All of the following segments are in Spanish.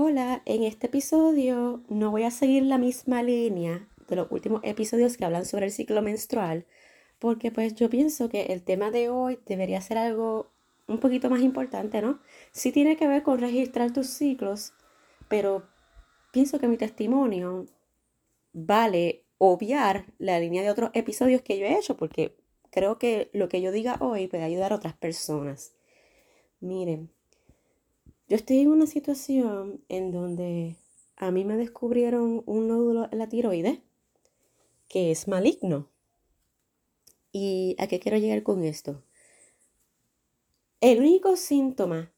Hola, en este episodio no voy a seguir la misma línea de los últimos episodios que hablan sobre el ciclo menstrual, porque pues yo pienso que el tema de hoy debería ser algo un poquito más importante, ¿no? Sí tiene que ver con registrar tus ciclos, pero pienso que mi testimonio vale obviar la línea de otros episodios que yo he hecho, porque creo que lo que yo diga hoy puede ayudar a otras personas. Miren, yo estoy en una situación en donde a mí me descubrieron un nódulo en la tiroides que es maligno. ¿Y a qué quiero llegar con esto? El único síntoma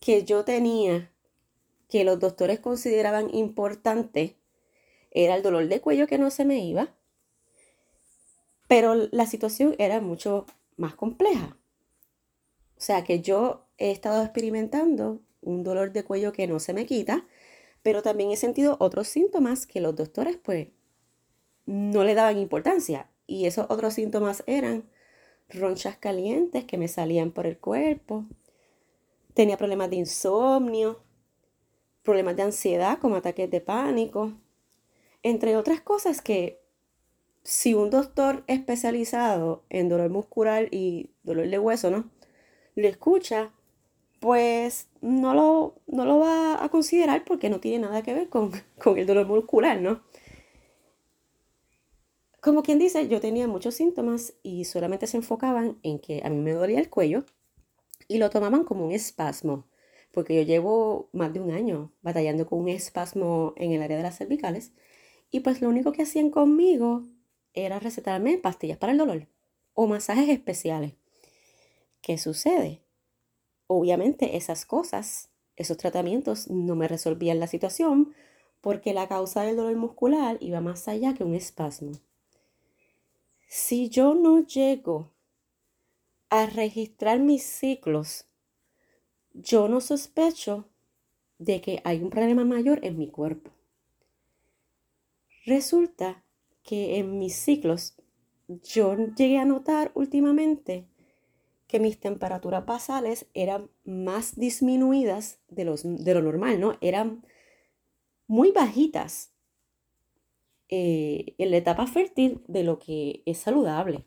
que yo tenía que los doctores consideraban importante era el dolor de cuello que no se me iba, pero la situación era mucho más compleja. O sea que yo he estado experimentando un dolor de cuello que no se me quita, pero también he sentido otros síntomas que los doctores pues no le daban importancia. Y esos otros síntomas eran ronchas calientes que me salían por el cuerpo, tenía problemas de insomnio, problemas de ansiedad como ataques de pánico, entre otras cosas que si un doctor especializado en dolor muscular y dolor de hueso, ¿no? Lo escucha, pues no lo, no lo va a considerar porque no tiene nada que ver con, con el dolor muscular, ¿no? Como quien dice, yo tenía muchos síntomas y solamente se enfocaban en que a mí me dolía el cuello y lo tomaban como un espasmo, porque yo llevo más de un año batallando con un espasmo en el área de las cervicales y pues lo único que hacían conmigo era recetarme pastillas para el dolor o masajes especiales. ¿Qué sucede? Obviamente esas cosas, esos tratamientos no me resolvían la situación porque la causa del dolor muscular iba más allá que un espasmo. Si yo no llego a registrar mis ciclos, yo no sospecho de que hay un problema mayor en mi cuerpo. Resulta que en mis ciclos yo llegué a notar últimamente mis temperaturas basales eran más disminuidas de, los, de lo normal, ¿no? Eran muy bajitas eh, en la etapa fértil de lo que es saludable.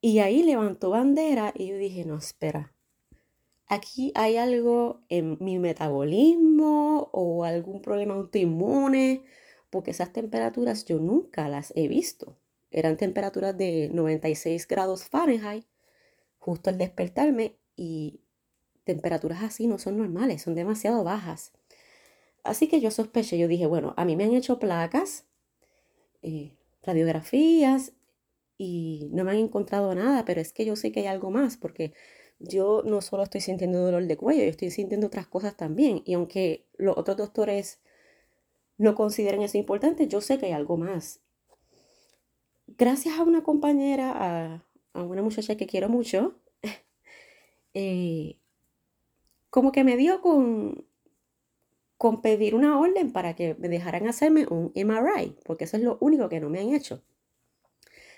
Y ahí levantó bandera y yo dije, no, espera, aquí hay algo en mi metabolismo o algún problema autoinmune, porque esas temperaturas yo nunca las he visto. Eran temperaturas de 96 grados Fahrenheit justo al despertarme y temperaturas así no son normales, son demasiado bajas. Así que yo sospeché, yo dije, bueno, a mí me han hecho placas, eh, radiografías y no me han encontrado nada, pero es que yo sé que hay algo más porque yo no solo estoy sintiendo dolor de cuello, yo estoy sintiendo otras cosas también. Y aunque los otros doctores no consideren eso importante, yo sé que hay algo más. Gracias a una compañera, a, a una muchacha que quiero mucho, eh, como que me dio con, con pedir una orden para que me dejaran hacerme un MRI, porque eso es lo único que no me han hecho.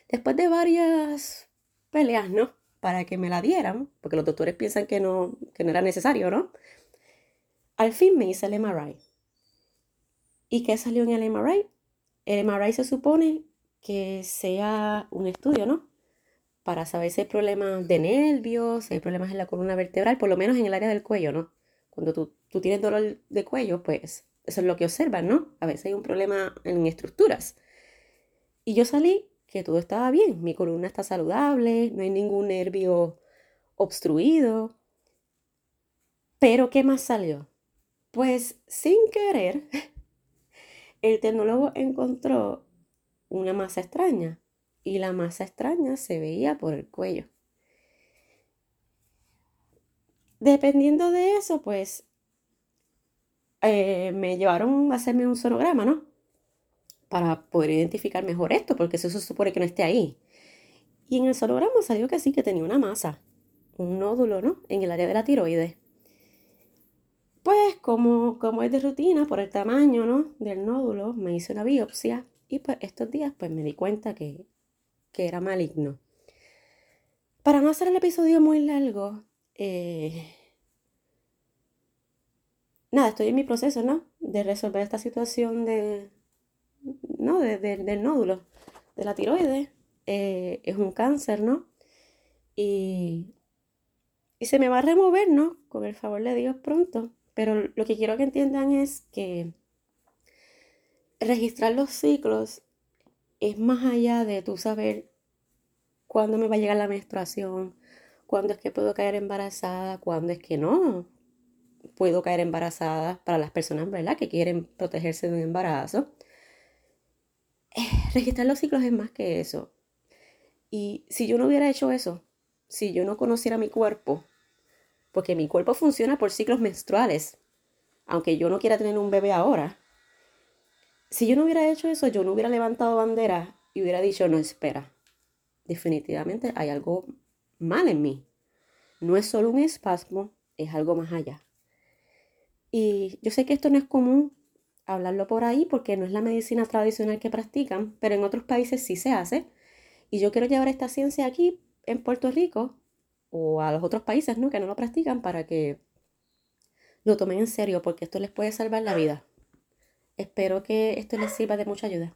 Después de varias peleas, ¿no? Para que me la dieran, porque los doctores piensan que no, que no era necesario, ¿no? Al fin me hice el MRI. ¿Y qué salió en el MRI? El MRI se supone que sea un estudio, ¿no? Para saber si hay problemas de nervios, si hay problemas en la columna vertebral, por lo menos en el área del cuello, ¿no? Cuando tú, tienes dolor de cuello, pues eso es lo que observan, ¿no? A veces hay un problema en estructuras. Y yo salí que todo estaba bien, mi columna está saludable, no hay ningún nervio obstruido. Pero ¿qué más salió? Pues sin querer, el tecnólogo encontró una masa extraña y la masa extraña se veía por el cuello. Dependiendo de eso, pues eh, me llevaron a hacerme un sonograma, ¿no? Para poder identificar mejor esto, porque eso se supone que no esté ahí. Y en el sonograma salió que sí, que tenía una masa, un nódulo, ¿no? En el área de la tiroides. Pues como, como es de rutina, por el tamaño, ¿no? Del nódulo, me hice una biopsia y pues estos días pues me di cuenta que que era maligno. Para no hacer el episodio muy largo, eh, nada, estoy en mi proceso, ¿no? De resolver esta situación de, ¿no? del nódulo de la tiroides. Eh, es un cáncer, ¿no? Y, y se me va a remover, ¿no? Con el favor de Dios pronto. Pero lo que quiero que entiendan es que registrar los ciclos es más allá de tú saber cuándo me va a llegar la menstruación, cuándo es que puedo caer embarazada, cuándo es que no puedo caer embarazada para las personas, ¿verdad? Que quieren protegerse de un embarazo. Eh, registrar los ciclos es más que eso. Y si yo no hubiera hecho eso, si yo no conociera mi cuerpo, porque mi cuerpo funciona por ciclos menstruales, aunque yo no quiera tener un bebé ahora, si yo no hubiera hecho eso, yo no hubiera levantado bandera y hubiera dicho, no, espera, definitivamente hay algo mal en mí. No es solo un espasmo, es algo más allá. Y yo sé que esto no es común hablarlo por ahí porque no es la medicina tradicional que practican, pero en otros países sí se hace. Y yo quiero llevar esta ciencia aquí en Puerto Rico o a los otros países ¿no? que no lo practican para que lo tomen en serio porque esto les puede salvar la vida. Espero que esto les sirva de mucha ayuda.